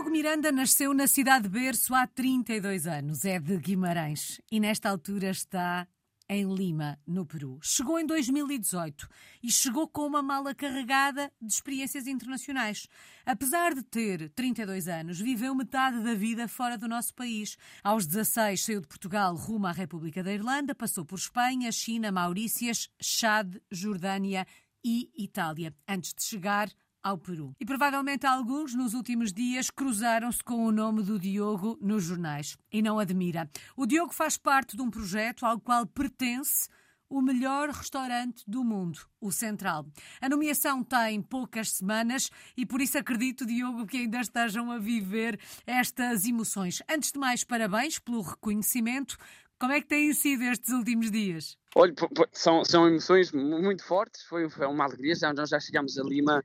Diogo Miranda nasceu na cidade de Berço há 32 anos. É de Guimarães e nesta altura está em Lima, no Peru. Chegou em 2018 e chegou com uma mala carregada de experiências internacionais. Apesar de ter 32 anos, viveu metade da vida fora do nosso país. Aos 16 saiu de Portugal rumo à República da Irlanda, passou por Espanha, China, Maurícias, Chad, Jordânia e Itália, antes de chegar ao Peru. E provavelmente alguns nos últimos dias cruzaram-se com o nome do Diogo nos jornais. E não admira. O Diogo faz parte de um projeto ao qual pertence o melhor restaurante do mundo, o Central. A nomeação tem poucas semanas e por isso acredito, Diogo, que ainda estejam a viver estas emoções. Antes de mais, parabéns pelo reconhecimento. Como é que têm sido estes últimos dias? Olha, são, são emoções muito fortes, foi, uma alegria, já, nós já chegámos a Lima,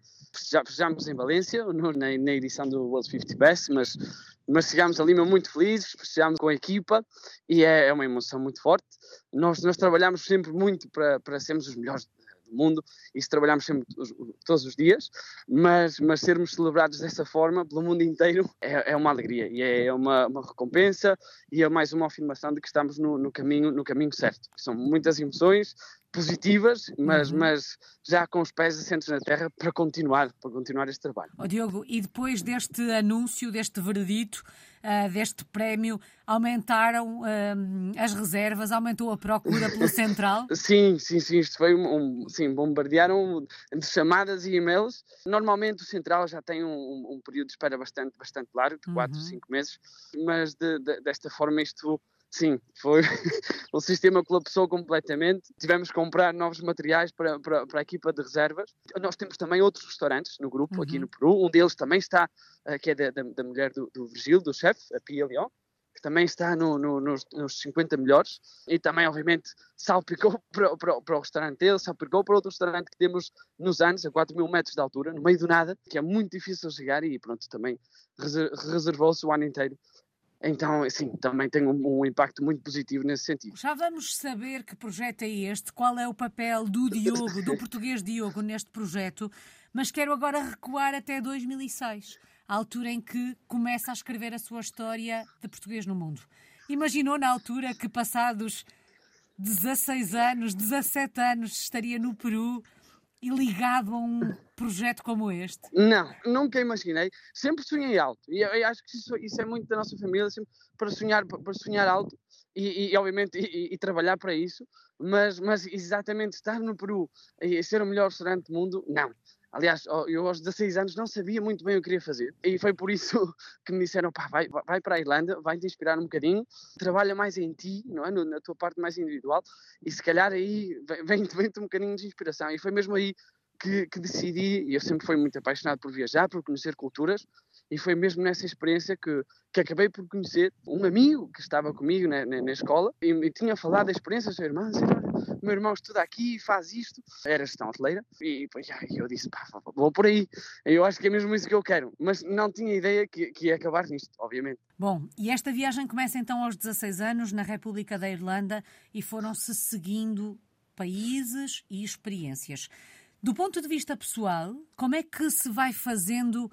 já festejámos em Valência, no, na, na, edição do World 50 Best, mas, mas chegámos a Lima muito felizes, festejámos com a equipa e é, é uma emoção muito forte. Nós, nós trabalhamos sempre muito para, para sermos os melhores mundo, isso trabalhamos sempre todos os dias, mas, mas sermos celebrados dessa forma pelo mundo inteiro é, é uma alegria e é uma, uma, recompensa e é mais uma afirmação de que estamos no, no, caminho, no caminho certo. São muitas emoções positivas, mas, uhum. mas já com os pés assentes na terra para continuar, para continuar este trabalho. Oh, Diogo, e depois deste anúncio, deste veredito, uh, deste prémio, aumentaram uh, as reservas, aumentou a procura pelo Central? sim, sim, sim, isto foi um, um, sim, bombardearam de chamadas e e-mails. Normalmente o Central já tem um, um período de espera bastante, bastante largo, de 4, 5 uhum. meses, mas de, de, desta forma isto Sim, foi. o sistema colapsou completamente. Tivemos que comprar novos materiais para, para, para, a equipa de reservas. Nós temos também outros restaurantes no grupo, uhum. aqui no Peru. Um deles também está, uh, que é da, da, da mulher do, do Virgílio, do chefe, a Pia Leon, que também está no, no, nos, nos 50 melhores. E também, obviamente, salpicou para, para, para o restaurante dele, salpicou para outro restaurante que temos nos anos, a 4 mil metros de altura, no meio do nada, que é muito difícil chegar e pronto, também reservou-se o ano inteiro então, assim, também tem um, um, impacto muito positivo nesse sentido. Já vamos saber que projeto é este, qual é o papel do Diogo, do português Diogo, neste projeto, mas quero agora recuar até 2006, a altura em que começa a escrever a sua história de português no mundo. Imaginou na altura que, passados 16 anos, 17 anos, estaria no Peru e ligado a um projeto como este? Não, nunca imaginei. Sempre sonhei alto. E eu, eu acho que isso, isso, é muito da nossa família, sempre para sonhar, para sonhar alto e, e obviamente, e, e, trabalhar para isso. Mas, mas exatamente estar no Peru e ser o melhor restaurante do mundo, não. Aliás, eu aos 16 anos não sabia muito bem o que queria fazer. E foi por isso que me disseram, pá, vai, vai para a Irlanda, vai te inspirar um bocadinho, trabalha mais em ti, não é? na tua parte mais individual, e se calhar aí vem-te vem um bocadinho de inspiração. E foi mesmo aí que, que decidi, e eu sempre fui muito apaixonado por viajar, por conhecer culturas, e foi mesmo nessa experiência que, que acabei por conhecer um amigo que estava comigo na, na, na escola e me tinha falado da experiência do seu irmão, disse, olha, meu irmão estuda aqui e faz isto, era gestão hoteleira, e depois eu disse, pá, vou por aí, eu acho que é mesmo isso que eu quero, mas não tinha ideia que, que ia acabar nisto, obviamente. Bom, e esta viagem começa então aos 16 anos na República da Irlanda e foram-se seguindo países e experiências. Do ponto de vista pessoal, como é que se vai fazendo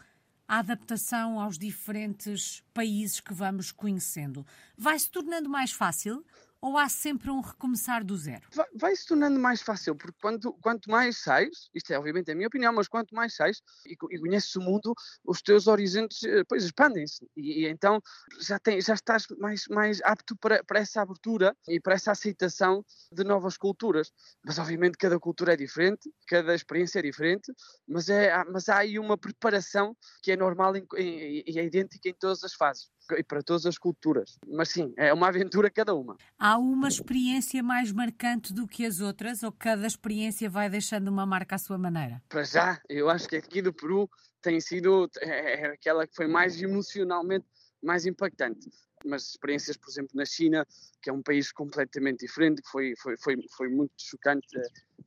a adaptação aos diferentes países que vamos conhecendo? Vai se tornando mais fácil ou há sempre um recomeçar do zero? Vai, se tornando mais fácil, porque quanto, quanto mais sais, isto é obviamente a minha opinião, mas quanto mais sais e, e conheces o mundo, os teus horizontes eh, pois expandem-se. E, e, então já, tem, já estás mais, mais apto para, para essa abertura e para essa aceitação de novas culturas. Mas obviamente cada cultura é diferente, cada experiência é diferente, mas, é, mas há aí uma preparação que é normal e é idêntica em todas as fases e para todas as culturas. Mas sim, é uma aventura cada uma. Há uma experiência mais marcante do que as outras ou cada experiência vai deixando uma marca à sua maneira? Para já, eu acho que aqui do Peru tem sido é, é aquela que foi mais emocionalmente mais impactante mas experiências, por exemplo, na China, que é um país completamente diferente, que foi, foi, foi, foi muito chocante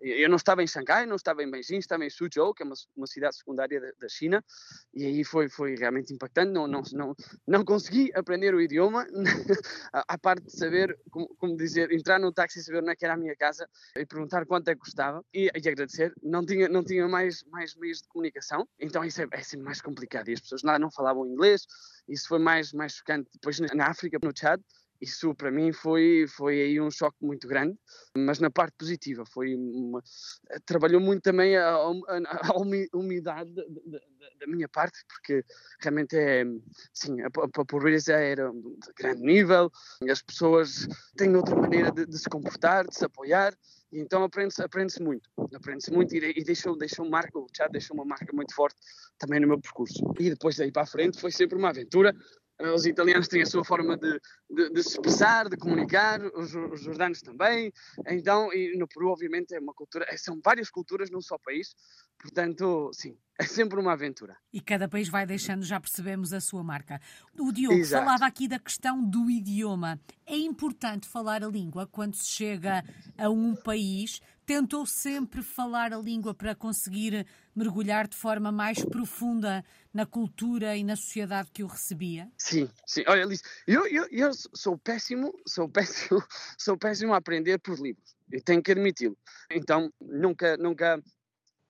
Eu não estava em Xangai, não estava em Beijing, estava em Suzhou, que é uma, uma cidade secundária da, da, China, e aí foi, foi realmente impactante. Não, não, não, não consegui aprender o idioma, à parte de saber, como, como, dizer, entrar no táxi e saber onde é que era a minha casa e perguntar quanto é que custava e, e agradecer. Não tinha, não tinha mais, mais meios de comunicação, então isso é, é sempre mais complicado. E as pessoas lá não falavam inglês, isso foi mais, mais chocante. Depois na África, no Chad, isso para mim foi foi aí um choque muito grande, mas na parte positiva foi uma, trabalhou muito também a, a, a da, da, da, minha parte, porque realmente é sim a, pobreza era de grande nível, as pessoas têm outra maneira de, de se comportar, de se apoiar. E então aprende-se aprende muito, aprende-se muito e, e deixou, deixou marca, o deixou uma marca muito forte também no meu percurso. E depois daí para a frente foi sempre uma aventura, os italianos têm a sua forma de, de, de se expressar, de comunicar, os, os, jordanos também. Então, e no Peru, obviamente, é uma cultura, é, são várias culturas num só país, portanto, sim, é sempre uma aventura. E cada país vai deixando, já percebemos, a sua marca. O Diogo Exato. falava aqui da questão do idioma. É importante falar a língua quando se chega a um país. Tentou sempre falar a língua para conseguir mergulhar de forma mais profunda na cultura e na sociedade que o recebia? Sim, sim. Olha, Liz, eu, eu, eu sou péssimo, sou péssimo, sou péssimo a aprender por livros. Eu tenho que admiti-lo. Então, nunca, nunca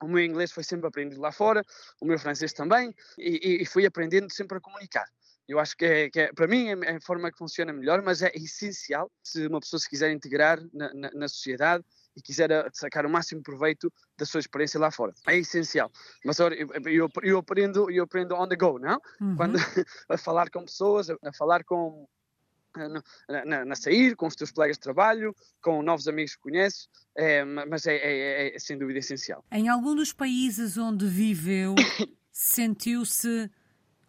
o meu inglês foi sempre aprendido lá fora, o meu francês também, e, e fui aprendendo sempre a comunicar. Eu acho que, é, que é, para mim é a forma que funciona melhor, mas é essencial se uma pessoa se quiser integrar na, na, na sociedade e quiser sacar o máximo proveito da sua experiência lá fora. É essencial. Mas eu, eu, eu aprendo, eu aprendo on the go, não? Uhum. Quando a falar com pessoas, a, a falar com na, na, na, sair, com os teus colegas de trabalho, com novos amigos que conheces, é, mas é, é, é, sem dúvida essencial. Em algum dos países onde viveu, sentiu-se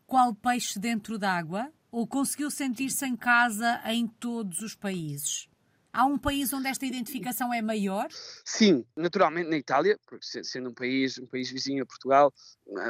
qual peixe dentro d'água? Ou conseguiu sentir-se em casa em todos os países? Há um país onde esta identificação é maior? Sim, naturalmente na Itália, porque sendo um país, um país vizinho a Portugal,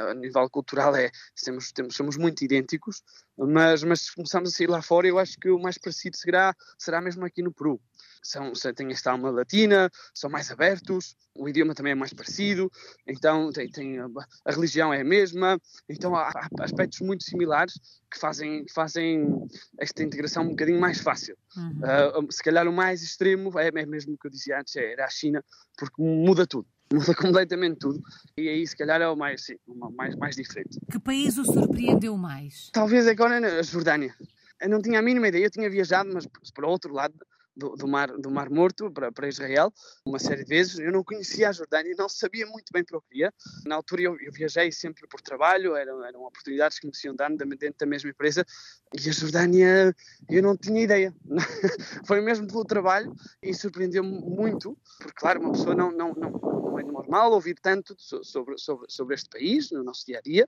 a nível cultural é, temos, temos, somos muito idênticos, mas, mas se começamos a sair lá fora, eu acho que o mais parecido será, será mesmo aqui no Peru são, têm esta alma latina, são mais abertos, o idioma também é mais parecido, então tem, tem a, a, religião é a mesma, então há, há, aspectos muito similares que fazem, fazem esta integração um bocadinho mais fácil. Uhum. Uh, se calhar o mais extremo é, é mesmo o que eu dizia antes, é, era a China, porque muda tudo muda completamente tudo. E aí, se calhar, é o mais, sim, o mais, mais diferente. Que país o surpreendeu mais? Talvez agora a Jordânia. Eu não tinha a mínima ideia, eu tinha viajado, mas para o outro lado do, do, mar, do Mar Morto para, para Israel, uma série de vezes. Eu não conhecia a Jordânia, não sabia muito bem para o que queria. Na altura eu, eu, viajei sempre por trabalho, eram, eram oportunidades que me tinham dado dentro da mesma empresa. E a Jordânia eu não tinha ideia. Foi mesmo pelo trabalho e surpreendeu-me muito, porque, claro, uma pessoa não, não, não, não é normal ouvir tanto sobre, sobre, sobre este país no nosso dia a dia.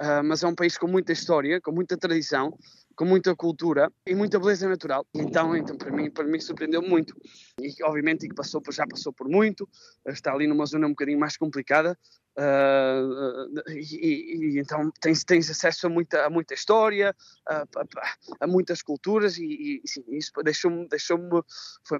Uh, mas é um país com muita história, com muita tradição, com muita cultura e muita beleza natural. Então, então para mim, para mim surpreendeu muito. E obviamente que passou, já passou por muito, está ali numa zona um bocadinho mais complicada. Uh, e, e, então tens, tens acesso a muita, a muita história, a, a, a muitas culturas e, e sim, isso deixou-me deixou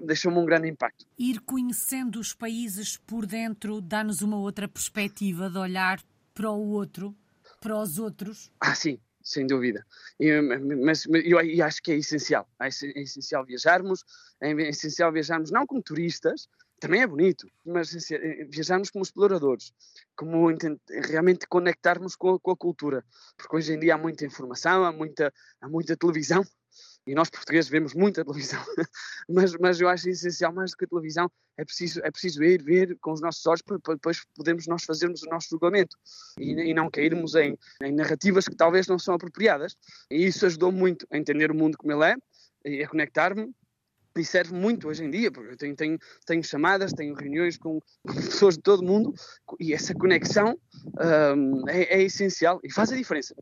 deixou um grande impacto. Ir conhecendo os países por dentro dá-nos uma outra perspectiva de olhar para o outro, para os outros. Ah, sim, sem dúvida. E, mas, eu, eu, acho que é essencial. É, é essencial viajarmos, é essencial viajarmos não como turistas, também é bonito, mas é, viajarmos como exploradores, como realmente conectarmos com a, com a, cultura, porque hoje em dia há muita informação, há muita, há muita televisão, e nós portugueses vemos muita televisão, mas, mas eu acho essencial mais do que a televisão, é preciso, é preciso ir ver com os nossos olhos para, depois podermos nós fazermos o nosso julgamento e, e não cairmos em, em, narrativas que talvez não são apropriadas. E isso ajudou muito a entender o mundo como ele é e a conectar-me e serve muito hoje em dia, porque eu tenho, tenho, tenho chamadas, tenho reuniões com, pessoas de todo o mundo e essa conexão um, é, é essencial e faz a diferença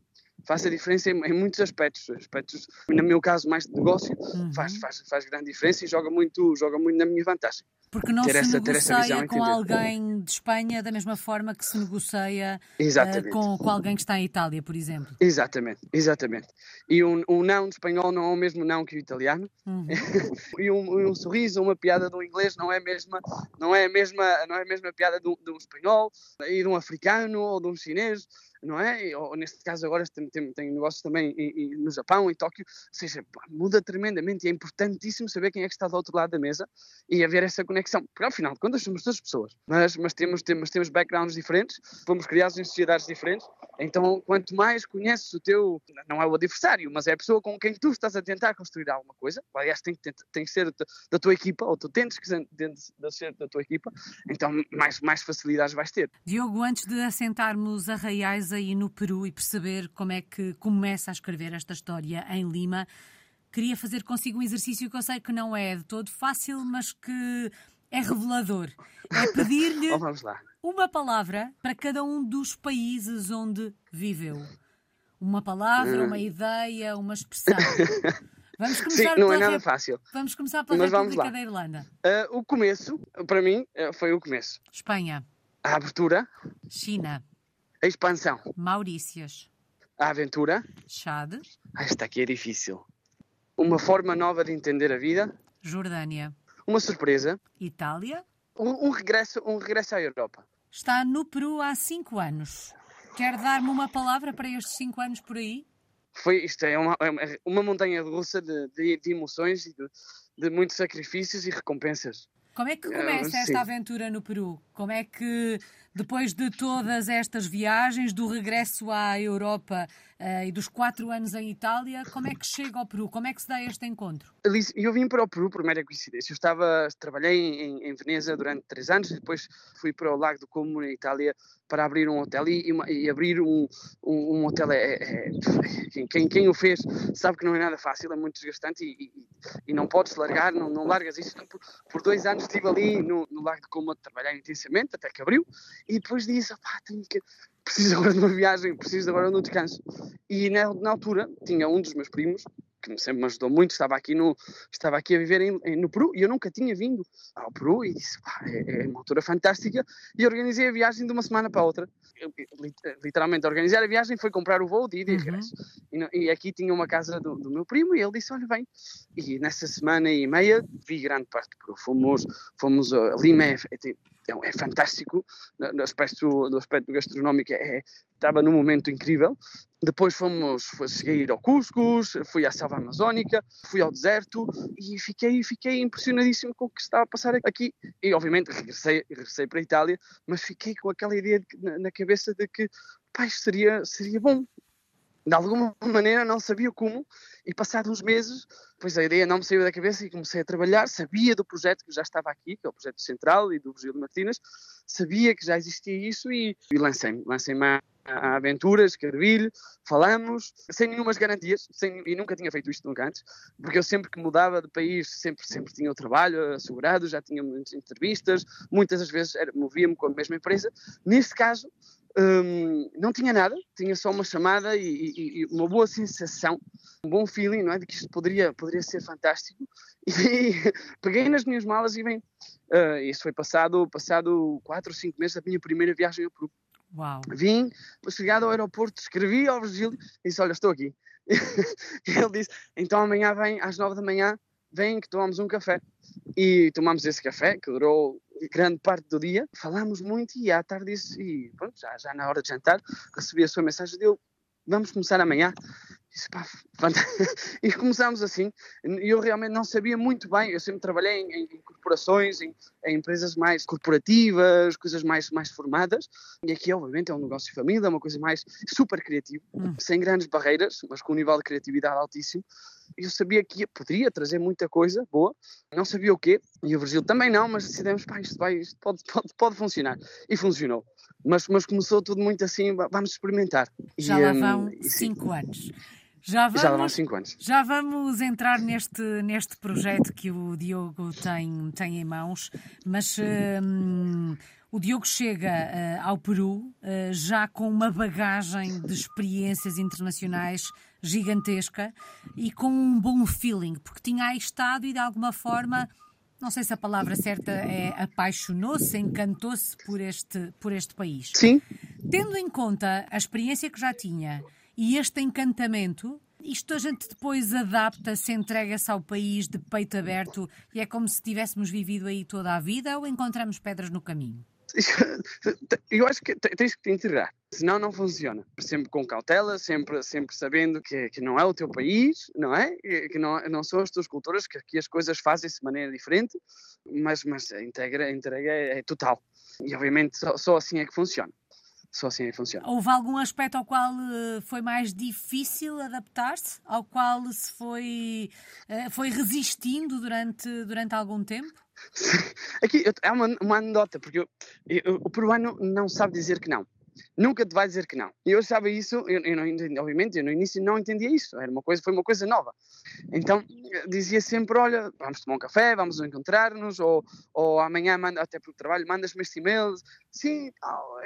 faz a diferença em, em, muitos aspectos. Aspectos, no meu caso, mais de negócio, uhum. faz, faz, faz grande diferença e joga muito, joga muito na minha vantagem. Porque não ter se essa, negocia com alguém de Espanha da mesma forma que se negocia uh, com, com alguém que está em Itália, por exemplo. Exatamente, exatamente. E um, um não de espanhol não é o mesmo não que o italiano. Uhum. e um, um, sorriso, uma piada do inglês não é a mesma, não é a mesma, não é a mesma piada de um, de um espanhol e de um africano ou de um chinês não é? Ou neste caso agora tem, tem, tem negócios também no Japão, em Tóquio, ou seja, muda tremendamente e é importantíssimo saber quem é que está do outro lado da mesa e haver essa conexão, porque ao final de contas somos duas pessoas, mas, mas temos, temos, temos backgrounds diferentes, fomos criados em sociedades diferentes, então quanto mais conheces o teu, não é o adversário, mas é a pessoa com quem tu estás a tentar construir alguma coisa, aliás tem que, tem que ser da tua equipa, ou tu tentes que ser da tua equipa, então mais, mais facilidades vais ter. Diogo, antes de assentarmos arraiais aí no Peru e perceber como é que começa a escrever esta história em Lima, queria fazer consigo um exercício que eu sei que não é de todo fácil, mas que é revelador. É pedir-lhe oh, uma palavra para cada um dos países onde viveu. Uma palavra, uma hum. ideia, uma expressão. Vamos começar Sim, não é nada fácil. Vamos começar pela Mas República da Irlanda. Uh, o começo, para mim, eh, foi o começo. Espanha. A abertura. China. A expansão. Maurícias. A aventura. Chade. Ah, esta aqui é difícil. Uma forma nova de entender a vida. Jordânia. Uma surpresa. Itália. Um, um regresso, um regresso à Europa. Está no Peru há cinco anos. Quer dar-me uma palavra para estes cinco anos por aí? Foi, isto é uma, é uma montanha russa de, de, de emoções e de, de muitos sacrifícios e recompensas. Como é que começa esta aventura no Peru? Como é que, depois de todas estas viagens, do regresso à Europa uh, e dos quatro anos em Itália, como é que chega ao Peru? Como é que se dá este encontro? Eu vim para o Peru por mera coincidência. Eu estava, trabalhei em, em Veneza durante três anos e depois fui para o Lago do Como, na Itália, para abrir um hotel. E, e abrir um, um, um hotel, é, é, é, quem, quem o fez sabe que não é nada fácil, é muito desgastante e, e, não podes largar, não, não largas isso. Por, por, dois anos estive ali no, no Lago do Como a trabalhar intensamente, até que abriu, e depois disse, tenho que preciso agora de uma viagem, preciso agora de um descanso. E na, na, altura tinha um dos meus primos, que sempre me ajudou muito, estava aqui, no, estava aqui a viver em, em, no Peru e eu nunca tinha vindo ao Peru e disse, é, é, uma altura fantástica e organizei a viagem de uma semana para a outra. Eu, literalmente, organizar a viagem foi comprar o voo de ida e uhum. regresso. E, e, aqui tinha uma casa do, do, meu primo e ele disse, olha, vem. E nessa semana e meia vi grande parte do Peru. Fomos, fomos a Lima, é, é, é, é fantástico, no aspecto, no aspecto gastronómico é, estava num momento incrível. Depois fomos, cheguei ao Cuscus, fui à selva amazónica, fui ao deserto e fiquei, fiquei impressionadíssimo com o que estava a passar aqui. E obviamente regressei, regressei para a Itália, mas fiquei com aquela ideia de, na, na, cabeça de que pai, seria, seria bom de alguma maneira não sabia como, e passados uns meses, pois a ideia não me saiu da cabeça e comecei a trabalhar, sabia do projeto que já estava aqui, que é o projeto central e do Virgílio Martínez, sabia que já existia isso e, e lancei-me, lancei-me à, à aventura, escrevi-lhe, falamos, sem nenhumas garantias, sem, e nunca tinha feito isto nunca antes, porque eu sempre que mudava de país, sempre, sempre tinha o trabalho assegurado, já tinha muitas entrevistas, muitas das vezes movia-me com a mesma empresa, neste caso um, não tinha nada, tinha só uma chamada e, e, e, uma boa sensação, um bom feeling, não é? De que isto poderia, poderia ser fantástico. E peguei nas minhas malas e vem. Uh, isso foi passado, passado quatro ou cinco meses da minha primeira viagem ao Peru. Uau. Vim, chegado ao aeroporto, escrevi ao Virgílio e disse: Olha, estou aqui. ele disse: Então amanhã vem às nove da manhã, vem que tomamos um café. E tomamos esse café, que durou grande parte do dia, falámos muito e à tarde disse, e pronto, já, já na hora de jantar, recebi a sua mensagem dele, vamos começar amanhã. Disse, pá, e começámos assim. E eu realmente não sabia muito bem. Eu sempre trabalhei em, em corporações, em, em, empresas mais corporativas, coisas mais, mais formadas. E aqui, obviamente, é um negócio de família, uma coisa mais super criativa, hum. sem grandes barreiras, mas com um nível de criatividade altíssimo. Eu sabia que ia, poderia trazer muita coisa boa, não sabia o quê, e o Brasil também não, mas decidimos, pá, isto, vai, isto pode, pode, pode funcionar. E funcionou. Mas, mas começou tudo muito assim, vamos experimentar. Já e, lá hum, vão um, cinco anos. Já vamos, 5. Já vamos entrar neste, neste projeto que o Diogo tem, tem em mãos, mas hum, o Diogo chega uh, ao Peru uh, já com uma bagagem de experiências internacionais gigantesca e com um bom feeling, porque tinha aí estado e de alguma forma, não sei se a palavra certa é apaixonou-se, encantou-se por este, por este país. Sim. Tendo em conta a experiência que já tinha e este encantamento, isto a gente depois adapta-se, entrega-se ao país de peito aberto e é como se tivéssemos vivido aí toda a vida ou encontramos pedras no caminho? Eu acho que tens que te integrar, senão não funciona. Sempre com cautela, sempre, sempre sabendo que, que não é o teu país, não é? Que não, não são as tuas culturas, que aqui as coisas fazem-se de maneira diferente, mas, mas a entrega, a entrega é, é total. E obviamente só, só assim é que funciona só assim funciona. Houve algum aspecto ao qual eh, foi mais difícil adaptar-se? Ao qual se foi, eh, foi resistindo durante, durante algum tempo? Aqui é uma, uma anedota, porque eu, eu, o peruano não sabe dizer que não. Nunca te vai dizer que não. E eu sabia isso, eu, eu não, obviamente, eu no início não entendia isso. Era uma coisa, foi uma coisa nova. Então dizia sempre: olha, vamos tomar um café, vamos encontrar-nos, ou, ou amanhã, manda, até pelo trabalho, mandas-me este e-mail. Sim.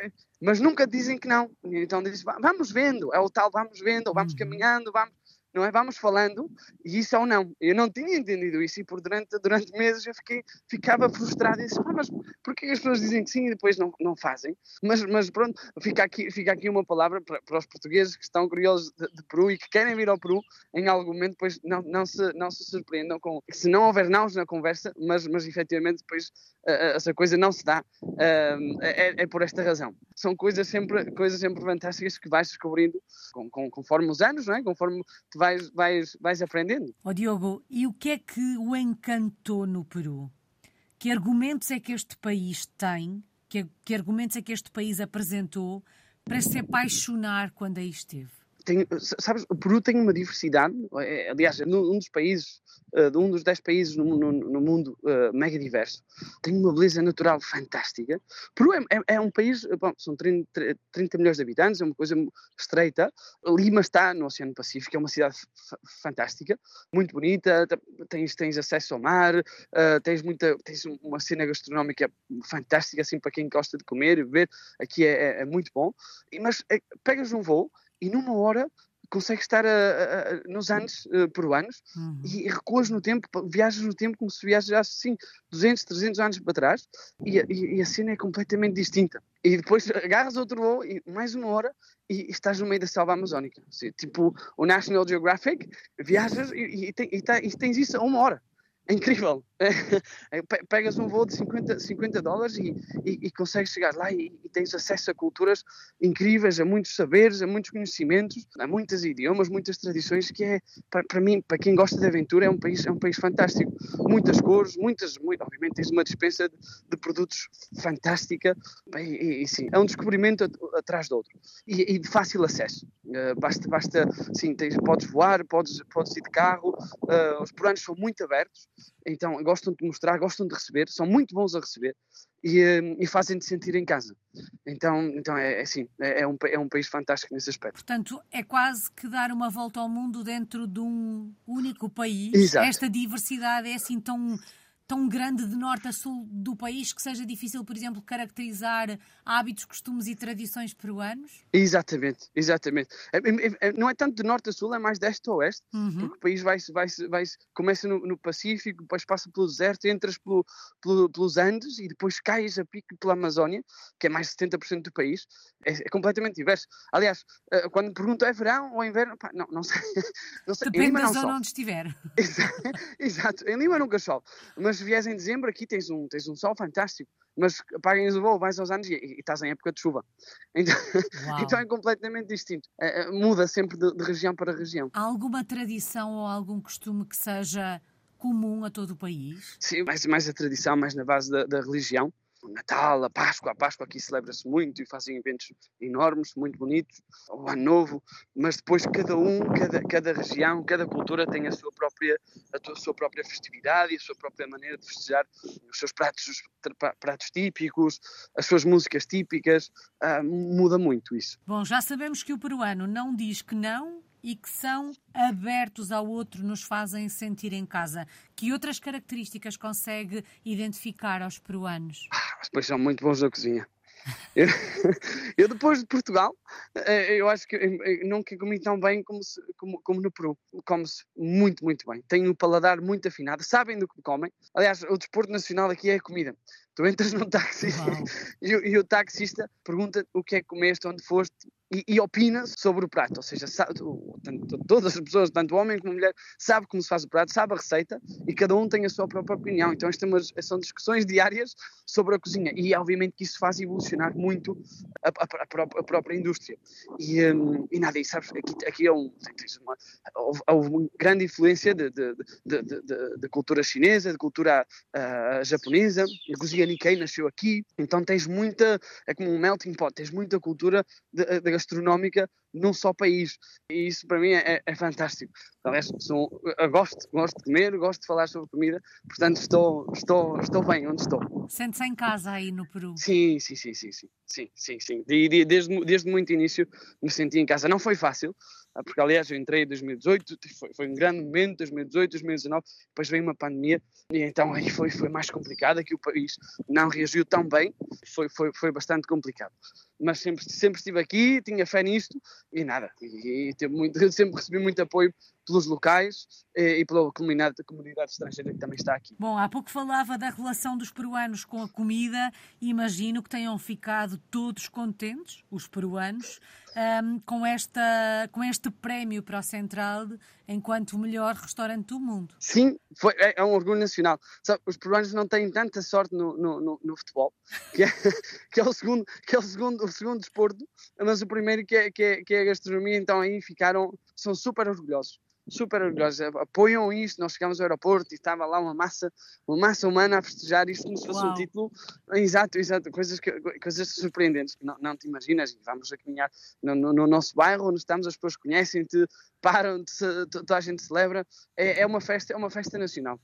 É. Mas nunca dizem que não. Então dizem: vamos vendo, é o tal, vamos vendo, ou vamos uhum. caminhando, vamos não é? Vamos falando, e isso ou não. Eu não tinha entendido isso e por durante, durante meses eu fiquei, ficava frustrado e disse, ah, mas porquê as pessoas dizem que sim e depois não, não fazem? Mas, mas pronto, fica aqui, fica aqui uma palavra para, para os portugueses que estão curiosos de, de, Peru e que querem vir ao Peru em algum momento, depois não, não, se, não se surpreendam com, se não houver nãos na conversa, mas, mas efetivamente depois uh, essa coisa não se dá, uh, é, é, por esta razão. São coisas sempre, coisas sempre fantásticas que vais descobrindo com, com, conforme os anos, não é? conforme te vais, vais, vais aprendendo. Oh, Diogo, e o que é que o encantou no Peru? Que argumentos é que este país tem, que, que argumentos é que este país apresentou para se apaixonar quando aí esteve? Tem, sabes, o Peru tem uma diversidade, é, aliás, é um dos países, uh, um dos 10 países no, no, no mundo uh, mega diverso, tem uma beleza natural fantástica. Peru é, é, é um país, bom, são 30, 30, milhões de habitantes, é uma coisa estreita. Lima está no Oceano Pacífico, é uma cidade fantástica, muito bonita, tens, tens acesso ao mar, uh, tens, muita, tens uma cena gastronómica fantástica, assim, para quem gosta de comer e beber, aqui é, é, é muito bom. Mas pegas um voo e numa hora consegues estar a, a, a, nos anos uh, peruanos uhum. e recuas no tempo, viajas no tempo como se viajasse assim 200, 300 anos para trás e, e, e, a cena é completamente distinta. E depois agarras outro voo e mais uma hora e, estás no meio da selva amazónica. Tipo o National Geographic, viajas e, e, tá, e tens isso a uma hora. É incrível. É, pegas um voo de 50, 50 dólares e, e, e consegues chegar lá e, e, tens acesso a culturas incríveis, a muitos saberes, a muitos conhecimentos, a muitos idiomas, muitas tradições, que é, para, mim, para quem gosta de aventura, é um país, é um país fantástico. Muitas cores, muitas, muito, obviamente tens uma dispensa de, de produtos fantástica e, sim, é um descobrimento atrás do outro e, de fácil acesso. Uh, basta, basta, sim, tens, podes voar, podes, podes ir de carro, uh, os peruanos são muito abertos, então gostam de mostrar, gostam de receber, são muito bons a receber e, eh, e fazem-te sentir em casa. Então, então é, é assim, é, é, um, é um país fantástico nesse aspecto. Portanto, é quase que dar uma volta ao mundo dentro de um único país. Exato. Esta diversidade é assim tão tão grande de norte a sul do país que seja difícil, por exemplo, caracterizar hábitos, costumes e tradições peruanos? Exatamente, exatamente. É, é, é, não é tanto de norte a sul, é mais de este a oeste, uhum. porque o país vai, vai, vai, começa no, no, Pacífico, depois passa pelo deserto, entras pelo, pelo, pelos Andes e depois cais a pico pela Amazónia, que é mais de 70% do país. É, é, completamente diverso. Aliás, eh, quando me pergunto é verão ou inverno, pá, não, não sei. Não sei. Depende da zona onde estiver. Exato, em Lima nunca chove, mas se vieres em dezembro, aqui tens um, tens um sol fantástico, mas apaguem o voo, vais aos anos e, e, estás em época de chuva. Então, então é completamente distinto. É, é, muda sempre de, de região para região. Há alguma tradição ou algum costume que seja comum a todo o país? Sim, mais, mais a tradição, mais na base da, da religião o Natal, a Páscoa, a Páscoa aqui celebra-se muito e fazem eventos enormes, muito bonitos, o Ano Novo, mas depois cada um, cada, cada região, cada cultura tem a sua própria a sua própria festividade e a sua própria maneira de festejar os seus pratos, pratos típicos, as suas músicas típicas, uh, muda muito isso. Bom, já sabemos que o peruano não diz que não e que são abertos ao outro, nos fazem sentir em casa. Que outras características consegue identificar aos peruanos? Ah, pois são muito bons na cozinha. Eu, eu, depois de Portugal, eh, eu acho que nunca comi tão bem como, se, como, como no Peru. Come-se muito, muito bem. Tenho o paladar muito afinado. Sabem do que comem. Aliás, o desporto nacional aqui é a comida. Tu entras num táxi e, e, o taxista pergunta o que é que comeste, onde foste, e, e, opina sobre o prato, ou seja, sabe, tanto, todas as pessoas, tanto homem como mulher, sabe como se faz o prato, sabe a receita e cada um tem a sua própria opinião. Então, estas são discussões diárias sobre a cozinha e, obviamente, que isso faz evolucionar muito a, a, a própria indústria. E, um, e nada, e sabes, aqui, aqui é um, uma, houve, uma grande influência de, de, de, de cultura chinesa, de cultura uh, japonesa, a cozinha Nikkei nasceu aqui, então tens muita, é como um melting pot, tens muita cultura de gastronómica num só país. E isso para mim é, é fantástico. Aliás, sou, gosto, gosto de comer, gosto de falar sobre comida, portanto estou, estou, estou bem onde estou. Sente-se em casa aí no Peru? Sim, sim, sim, sim, sim, sim, sim, sim. Desde, desde, desde muito início me senti em casa. Não foi fácil, porque aliás eu entrei em 2018, foi, foi um grande momento, 2018, 2019, depois veio uma pandemia e então aí foi, foi mais complicado, aqui o país não reagiu tão bem, foi, foi, foi bastante complicado. Mas sempre, sempre estive aqui, tinha fé nisto e nada. E, e muito, sempre recebi muito apoio pelos locais e, e pela comunidade, comunidade estrangeira que também está aqui. Bom, há pouco falava da relação dos peruanos com a comida. Imagino que tenham ficado todos contentes, os peruanos, um, com, esta, com este prémio para o Central enquanto o melhor restaurante do mundo. Sim, foi, é, é um orgulho nacional. Sabe, os peruanos não têm tanta sorte no, no, no, no futebol, que é, que é, o segundo, que é o segundo, o segundo desporto, mas o primeiro que é, que é, que é a gastronomia, então aí ficaram, são super orgulhosos super orgulhosos, apoiam isto. Nós chegámos ao aeroporto e estava lá uma massa, uma massa humana a festejar isto como se fosse Uau. um título. Exato, exato, coisas, que, coisas surpreendentes que não, não te imaginas. Vamos a caminhar no, no, no, nosso bairro onde estamos, as pessoas conhecem-te, param, toda a gente celebra. É, é, uma festa, é uma festa nacional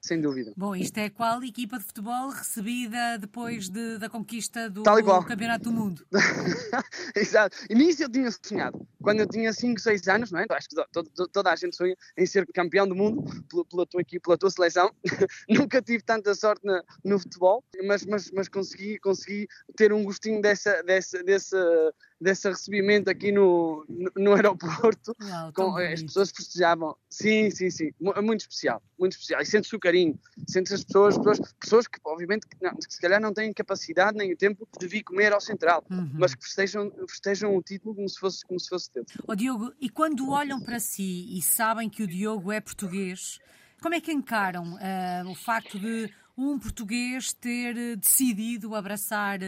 sem dúvida. Bom, isto é qual equipa de futebol recebida depois de, da conquista do Campeonato do Mundo? Exato. E nisso eu tinha sonhado. Quando eu tinha 5, 6 anos, não é? acho que toda, toda a gente sonha em ser campeão do mundo pela, pela tua equipa, pela tua seleção. Nunca tive tanta sorte na, no futebol, mas, mas, mas consegui, consegui ter um gostinho dessa, dessa, dessa, desse recebimento aqui no, no, no aeroporto. Uau, com, as pessoas festejavam. Sim, sim, sim. Muito especial, muito especial. E sentes o carinho, sentes as pessoas, pessoas, pessoas que obviamente que, não, que se calhar não têm capacidade nem o tempo de vir comer ao central, uhum. mas que festejam, festejam o título como se fosse, como se fosse tempo. Oh, Diogo, e quando olham para si e sabem que o Diogo é português, como é que encaram uh, o facto de um português ter decidido abraçar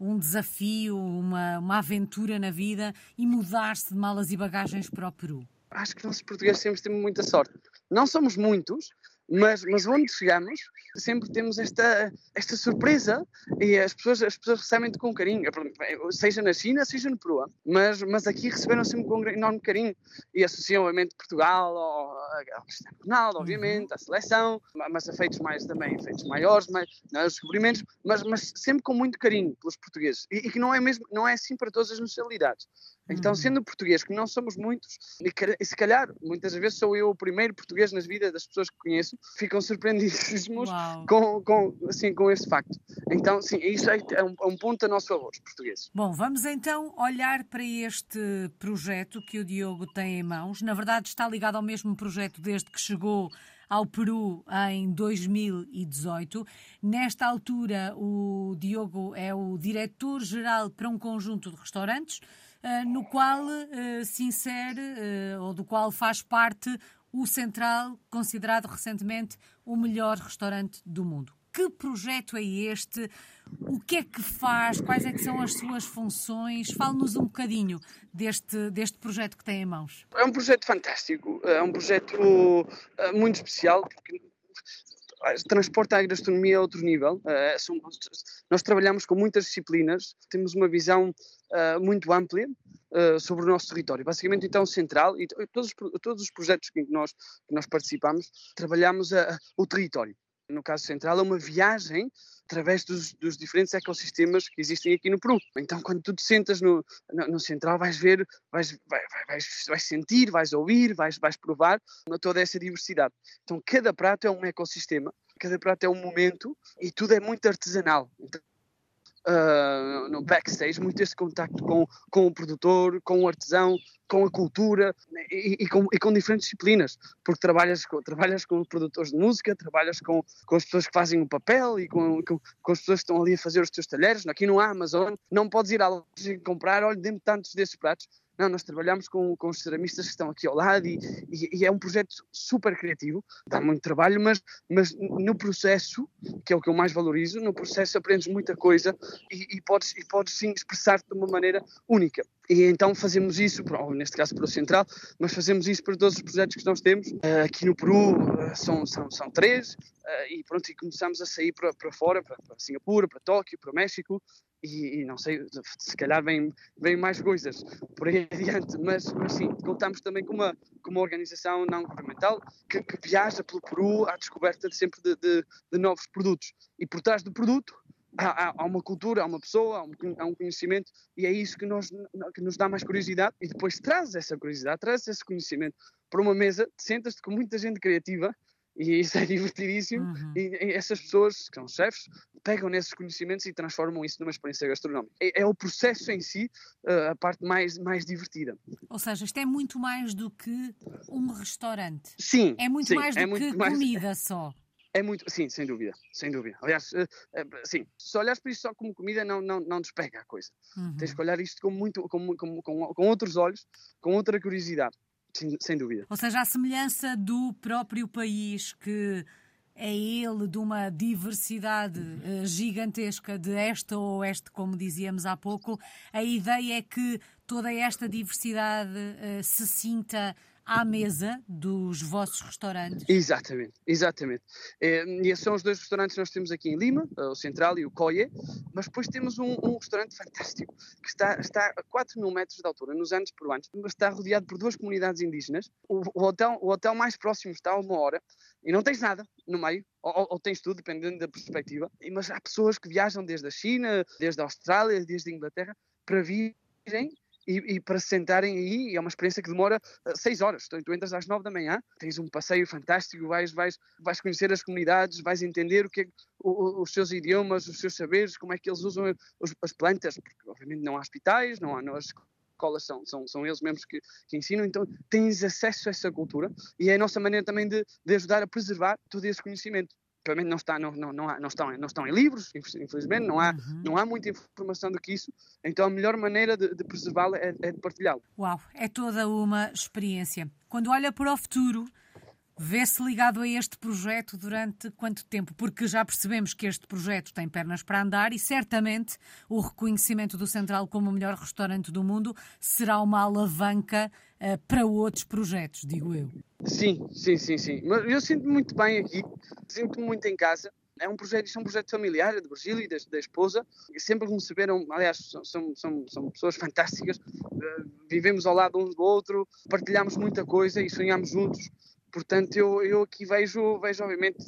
um desafio, uma, uma aventura na vida e mudar-se de malas e bagagens para o Peru? Acho que nós portugueses sempre temos muita sorte. Não somos muitos, mas, mas onde chegamos, sempre temos esta, esta surpresa e as pessoas, as pessoas recebem-te com carinho, seja na China, seja no Peru. Mas, mas aqui receberam sempre com um enorme carinho e associam, obviamente, Portugal ao, ao Cristiano Ronaldo, obviamente, à seleção, mas a feitos mais também, feitos maiores, mais, não, descobrimentos, mas, mas sempre com muito carinho pelos portugueses. E, e que não é, mesmo, não é assim para todas as nacionalidades. Então, uhum. sendo português, que não somos muitos, e se calhar muitas vezes sou eu o primeiro português nas vidas das pessoas que conheço, ficam surpreendidíssimos com, com, assim, com esse facto. Então, sim, isso é, é um, é um ponto a nosso favor, os portugueses. Bom, vamos então olhar para este projeto que o Diogo tem em mãos. Na verdade, está ligado ao mesmo projeto desde que chegou ao Peru em 2018. Nesta altura, o Diogo é o diretor-geral para um conjunto de restaurantes. Eh, no qual uh, se insere, uh, ou do qual faz parte, o Central, considerado recentemente o melhor restaurante do mundo. Que projeto é este? O que é que faz? Quais é que são as suas funções? Fale-nos um bocadinho deste, deste projeto que tem em mãos. É um projeto fantástico, é um projeto muito especial, porque transporta a gastronomia a outro nível. nós trabalhamos com muitas disciplinas, temos uma visão uh, muito ampla uh, sobre o nosso território. Basicamente, então, central, e todos, os projetos que nós, que nós participamos, trabalhamos o território. No caso central, é uma viagem através dos, dos, diferentes ecossistemas que existem aqui no Peru. Então, quando tu te sentas no, no, no central, vais ver, vais, vai, vais, vais, sentir, vais ouvir, vais, vais provar toda essa diversidade. Então, cada prato é um ecossistema, cada prato é um momento e tudo é muito artesanal. Então, uh, no backstage, muito esse contacto com, com o produtor, com o artesão, com a cultura e, e, com, e com, diferentes disciplinas, porque trabalhas com, trabalhas com produtores de música, trabalhas com, com as pessoas que fazem o papel e com, com, com, as pessoas que estão ali a fazer os teus talheres. Aqui no Amazon não podes ir à loja e comprar, olha, dê-me tantos desses pratos. Não, nós trabalhamos com, com os ceramistas que estão aqui ao lado e, e, e, é um projeto super criativo, dá muito trabalho, mas, mas no processo, que é o que eu mais valorizo, no processo aprendes muita coisa e, e podes, e podes sim expressar-te de uma maneira única. E então fazemos isso, neste caso para o Central, mas fazemos isso para todos os projetos que nós temos. Uh, aqui no Peru uh, são, são, são três, uh, e pronto, e começamos a sair para, para fora, para, para Singapura, para Tóquio, para México, e, e, não sei, se calhar vem, vem mais coisas por aí adiante, mas, mas sim, contamos também com uma, com uma organização não governamental que, que viaja pelo Peru à descoberta de sempre de, de, de, novos produtos. E por trás do produto há, há, uma cultura, há uma pessoa, há um, há um, conhecimento, e é isso que, nós, que nos dá mais curiosidade. E depois traz essa curiosidade, traz esse conhecimento para uma mesa, sentas-te com muita gente criativa e isso é divertidíssimo. Uhum. E, e, essas pessoas, que são chefes, pegam nesses conhecimentos e transformam isso numa experiência gastronómica. É, é o processo em si uh, a parte mais, mais divertida. Ou seja, isto é muito mais do que um restaurante. Sim. É muito sim, mais do é que mais... comida só. É muito, sim, sem dúvida, sem dúvida. Aliás, uh, uh, sim, se olhares para isto só como comida, não, não, não despega a coisa. Uhum. Tens que olhar isto com, muito, com, com, com, com outros olhos, com outra curiosidade. Sem, sem dúvida. Ou seja, a semelhança do próprio país que é ele de uma diversidade uh, gigantesca de este a oeste, como dizíamos há pouco. A ideia é que toda esta diversidade uh, se sinta à mesa dos vossos restaurantes. Exatamente, exatamente. É, e são os dois restaurantes que nós temos aqui em Lima, o Central e o Coie, mas depois temos um, um restaurante fantástico que está, está a 4 mil metros de altura, nos Andes peruanos, mas está rodeado por duas comunidades indígenas. O, o, hotel, o hotel mais próximo está a uma hora e não tens nada no meio, ou, ou, tens tudo, dependendo da perspectiva. Mas há pessoas que viajam desde a China, desde a Austrália, desde a Inglaterra, para virem e, e, para se sentarem aí, é uma experiência que demora uh, seis horas. Então, tu entras às nove da manhã, tens um passeio fantástico, vais, vais, vais conhecer as comunidades, vais entender o que é, o, os seus idiomas, os seus saberes, como é que eles usam os, as plantas, porque obviamente não há hospitais, não há, não há escolas são, são, são eles mesmos que, que, ensinam, então tens acesso a essa cultura e é a nossa maneira também de, de ajudar a preservar todo esse conhecimento provavelmente não, está, não, não, não, há, não, estão, não estão em livros, infelizmente, não há, uhum. não há muita informação do que isso, então a melhor maneira de, de preservá-la é, é de partilhá-lo. Uau, é toda uma experiência. Quando olha para o futuro, Vê-se ligado a este projeto durante quanto tempo? Porque já percebemos que este projeto tem pernas para andar e certamente o reconhecimento do Central como o melhor restaurante do mundo será uma alavanca uh, para outros projetos, digo eu. Sim, sim, sim, sim. Eu sinto-me muito bem aqui, sinto-me muito em casa. É um projeto, isto é um projeto familiar, é de Virgílio e da, da, esposa, e sempre receberam, aliás, são, são, são, são pessoas fantásticas, uh, vivemos ao lado um do outro, partilhamos muita coisa e sonhamos juntos, Portanto, eu, eu aqui vejo, vejo obviamente,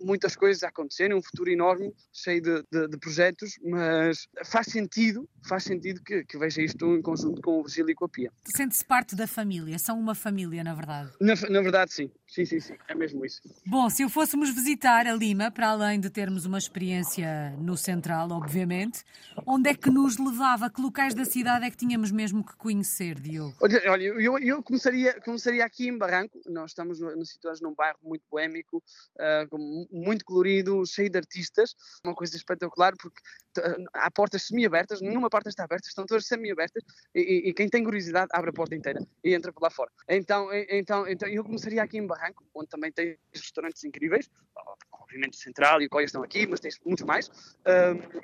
muitas coisas a acontecerem, um futuro enorme, cheio de, de, de projetos, mas faz sentido, faz sentido que, que, veja isto em conjunto com o Virgílio e com a Pia. Sente-se parte da família, são uma família, na verdade. Na, na verdade, sim. Sim, sim, sim, é mesmo isso. Bom, se eu fôssemos visitar a Lima, para além de termos uma experiência no Central, obviamente, onde é que nos levava? Que locais da cidade é que tínhamos mesmo que conhecer, Diogo? Olha, olha eu, eu começaria, começaria aqui em Barranco, nós estamos no, situados num bairro muito poémico, uh, muito colorido, cheio de artistas, uma coisa espetacular, porque há portas semi-abertas, nenhuma porta está aberta, estão todas semi-abertas, e, e, quem tem curiosidade abre a porta inteira e entra por lá fora. Então, então, então eu começaria aqui em Barranco, onde também tens restaurantes incríveis, obviamente o Central e o Coia estão aqui, mas tens muitos mais.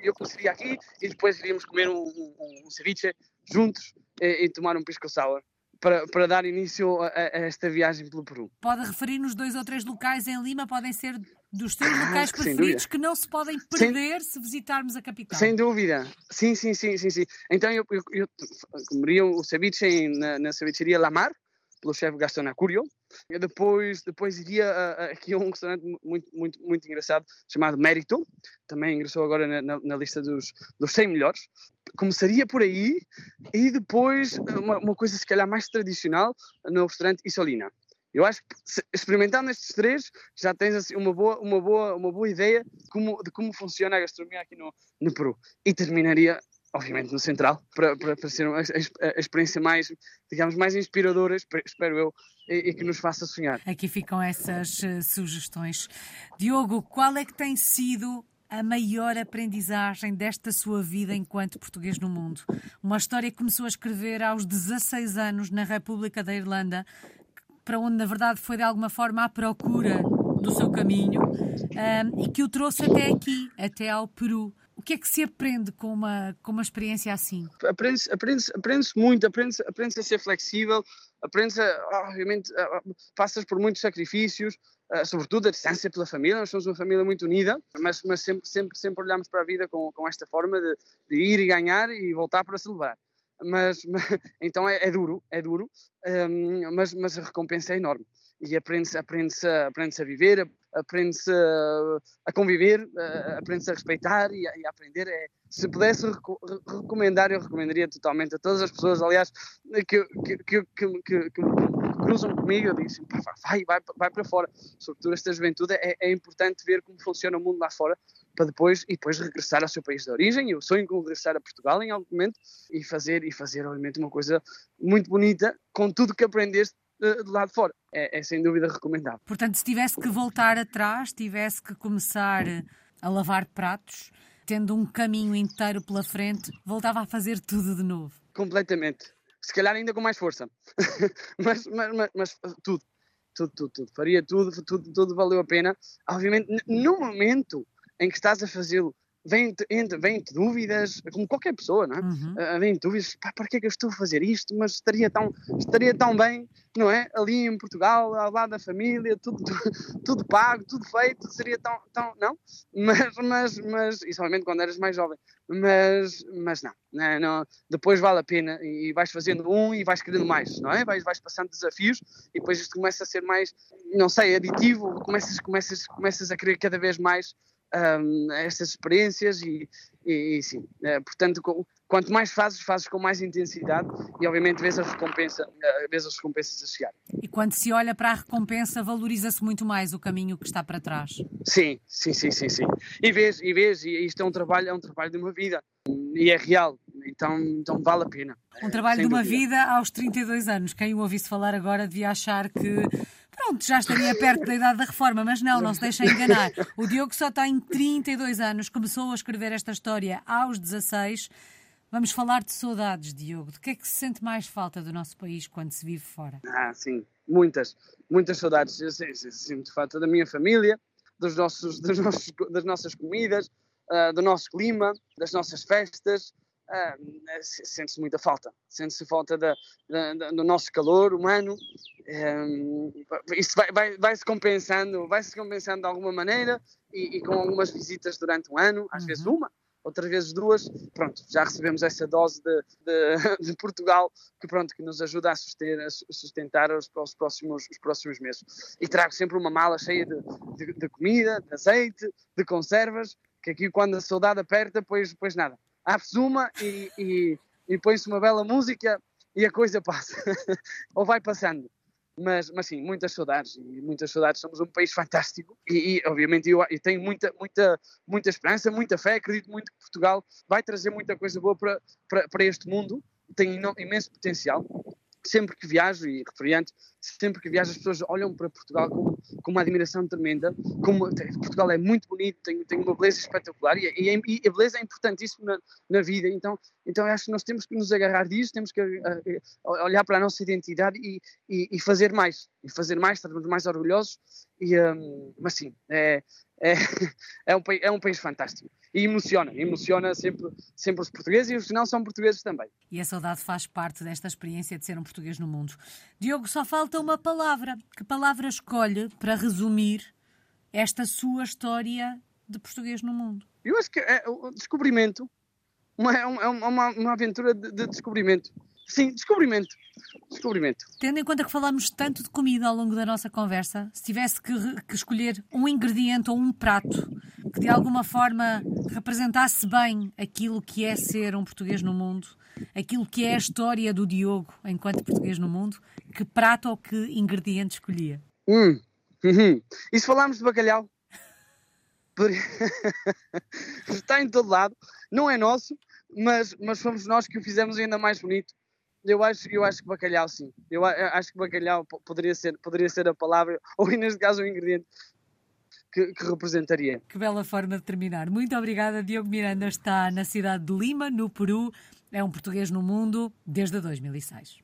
Eu começaria aqui e depois iríamos comer um, um, um ceviche juntos e, e tomar um pisco sour. Para, para, dar início a, a, esta viagem pelo Peru. Pode referir-nos dois ou três locais em Lima, podem ser dos teus ah, locais preferidos que não se podem perder sem, se visitarmos a capital. Sem dúvida, sim, sim, sim, sim, sim. Então eu, eu, eu comeria o ceviche na, na cevicheria Lamar, pelo chefe Gaston Acurio. E depois, depois iria uh, aqui a um restaurante muito, muito, muito engraçado chamado Mérito, também ingressou agora na, na, na, lista dos, dos 100 melhores. Começaria por aí e depois uma, uma coisa se calhar mais tradicional no restaurante Isolina. Eu acho que experimentando estes três já tens assim, uma, boa, uma, boa, uma boa ideia de como, de como funciona a gastronomia aqui no, no Peru. E terminaria obviamente no Central, para, para, para ser a, a, experiência mais, digamos, mais inspiradora, espero eu, e, e, que nos faça sonhar. Aqui ficam essas uh, sugestões. Diogo, qual é que tem sido a maior aprendizagem desta sua vida enquanto português no mundo? Uma história que começou a escrever aos 16 anos na República da Irlanda, para onde, na verdade, foi de alguma forma à procura do seu caminho um, e que o trouxe até aqui, até ao Peru. O que é que se aprende com uma, com uma experiência assim? Aprende-se aprende aprende muito, aprende-se aprende a ser flexível, aprende-se, obviamente, passas por muitos sacrifícios, uh, sobretudo a distância pela família, nós somos uma família muito unida, mas, mas sempre, sempre, sempre olhamos para a vida com, com esta forma de, de ir e ganhar e voltar para celebrar. Mas, mas, então é, é, duro, é duro, um, mas, mas a recompensa é enorme. E aprende-se aprende aprende a viver, aprende-se a, conviver, aprende-se a respeitar e a, e a, aprender. É, se pudesse reco recomendar, eu recomendaria totalmente a todas as pessoas, aliás, que, que, que, que, que, cruzam comigo, eu digo vai, vai, vai para fora. Sobretudo esta juventude, é, é importante ver como funciona o mundo lá fora, para depois e depois regressar ao seu país de origem. Eu sonho com regressar a Portugal em algum momento e fazer e fazer obviamente uma coisa muito bonita com tudo que aprendeste de lado de fora. É, é sem dúvida recomendável. Portanto, se tivesse que voltar atrás, tivesse que começar a lavar pratos, tendo um caminho inteiro pela frente, voltava a fazer tudo de novo. Completamente. Se calhar ainda com mais força. mas, mas, mas, mas, tudo. Tudo, tudo, tudo. Faria tudo, tudo, tudo valeu a pena. Obviamente, no momento em que estás a fazê-lo vêm dúvidas, como qualquer pessoa, não é? Uhum. Uh, vêm dúvidas, pá, para que é que eu estou a fazer isto? Mas estaria tão, estaria tão bem, não é? Ali em Portugal, ao lado da família, tudo, tudo, tudo pago, tudo feito, seria tão, tão não? Mas, mas, mas, e somente quando eras mais jovem, mas, mas não, não, né? não, depois vale a pena e vais fazendo um e vais querendo mais, não é? Vais, vais passando desafios e depois isto começa a ser mais, não sei, aditivo, começas, começas, começas a querer cada vez mais um, estas experiências e, e, e sim, é, portanto, com, quanto mais fazes, fazes com mais intensidade e obviamente vês a recompensa, uh, vês as recompensas a chegar. E quando se olha para a recompensa, valoriza-se muito mais o caminho que está para trás. Sim, sim, sim, sim, sim. E vês, e vês, e isto é um trabalho, é um trabalho de uma vida e é real, então, então vale a pena. Um trabalho de uma dúvida. vida aos 32 anos. Quem o ouvisse falar agora devia achar que Pronto, já estaria perto da idade da reforma, mas não, não se deixa enganar. O Diogo só tem 32 anos, começou a escrever esta história aos 16. Vamos falar de saudades, Diogo. De que é que se sente mais falta do nosso país quando se vive fora? Ah, sim, muitas, muitas saudades. Eu sinto falta da minha família, dos nossos, dos nossos, das nossas comidas, uh, do nosso clima, das nossas festas, ah, sente-se muita falta. Sente-se falta da, da, do nosso calor humano. Um, isso vai, vai, vai, se compensando, vai se compensando de alguma maneira e, e com algumas visitas durante um ano, às uhum. vezes uma, outras vezes duas. Pronto, já recebemos essa dose de, de, de Portugal que pronto que nos ajuda a sustentar, a sustentar os, os, próximos, os próximos meses. E trago sempre uma mala cheia de, de, de comida, de azeite, de conservas, que aqui quando a saudade aperta, pois, pois nada abre-se uma e, e, e põe-se uma bela música e a coisa passa. Ou vai passando. Mas, mas sim, muitas saudades e muitas saudades. Somos um país fantástico e, e obviamente eu, eu, tenho muita, muita, muita esperança, muita fé. Acredito muito que Portugal vai trazer muita coisa boa para, para, para este mundo. Tem imenso potencial sempre que viajo, e referiante, sempre que viajo as pessoas olham para Portugal com, com uma admiração tremenda, Portugal é muito bonito, tem, tem uma beleza espetacular e, e, e a beleza é importantíssima na, na, vida, então, então acho que nós temos que nos agarrar disso, temos que a, a, olhar para a nossa identidade e, e, fazer mais, e fazer mais, estarmos mais orgulhosos, e, um, mas sim, é, é, é, um, é um país fantástico e emociona, emociona sempre, sempre os portugueses e os que não são portugueses também. E a saudade faz parte desta experiência de ser um português no mundo. Diogo, só falta uma palavra. Que palavra escolhe para resumir esta sua história de português no mundo? Eu acho que é o descobrimento, uma, é uma, uma, uma aventura de, de descobrimento. Sim, descobrimento. Descobrimento. Tendo em conta que falamos tanto de comida ao longo da nossa conversa, se tivesse que, que escolher um ingrediente ou um prato que de alguma forma representasse bem aquilo que é ser um português no mundo, aquilo que é a história do Diogo enquanto português no mundo, que prato ou que ingrediente escolhia? Hum. Uhum. E se falarmos de bacalhau? Está em todo lado, não é nosso, mas, mas fomos nós que o fizemos ainda mais bonito. Eu acho, eu acho que bacalhau, sim. Eu acho que bacalhau poderia ser, poderia ser a palavra, ou neste caso o ingrediente que, que, representaria. Que bela forma de terminar. Muito obrigada. Diogo Miranda está na cidade de Lima, no Peru. É um português no mundo desde 2006.